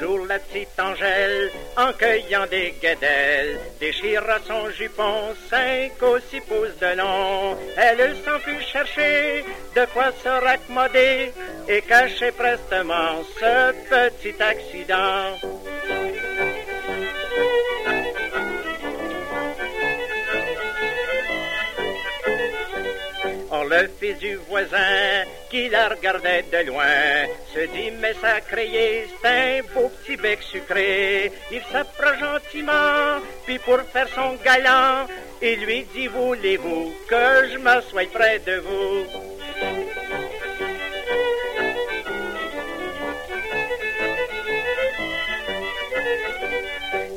la petite Angèle, en cueillant des guédelles, déchira son jupon cinq ou six pouces de long. Elle s'en fut chercher de quoi se raccommoder et cacher prestement ce petit accident. Le fils du voisin qui la regardait de loin se dit mais sacré, c'est un beau petit bec sucré. Il s'approche gentiment, puis pour faire son galant, il lui dit voulez-vous que je m'assoie près de vous?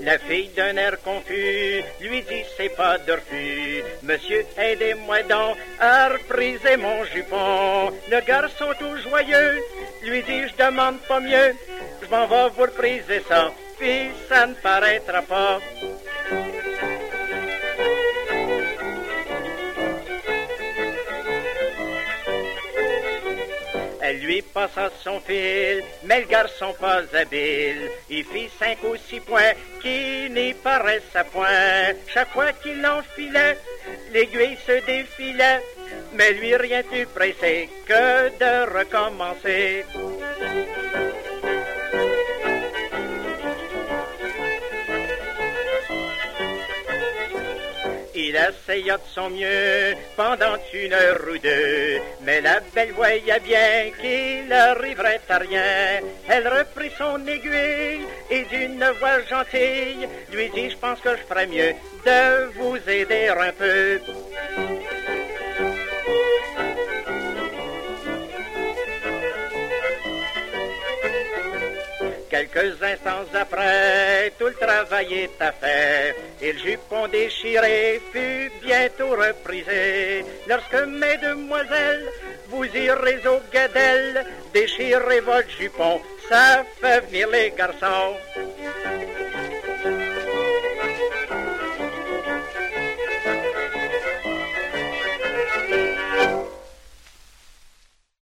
La fille d'un air confus lui dit c'est pas de refus. Monsieur, aidez-moi donc à repriser mon jupon. Le garçon tout joyeux lui dit je demande pas mieux. Je m'en vais vous repriser ça, puis ça ne paraîtra pas. Elle lui passa son fil, mais le garçon pas habile. Il fit cinq ou six points qui n'y paraissent à point. Chaque fois qu'il enfilait, l'aiguille se défilait, mais lui rien plus pressé que de recommencer. Il essaya de son mieux pendant une heure ou deux, mais la belle voyait bien qu'il n'arriverait à rien. Elle reprit son aiguille et d'une voix gentille lui dit Je pense que je ferais mieux de vous aider un peu. Quelques instants après, tout le travail est à faire, et le jupon déchiré fut bientôt reprisé. Lorsque, mesdemoiselles, vous irez au gadel, déchirez votre jupon, ça fait venir les garçons.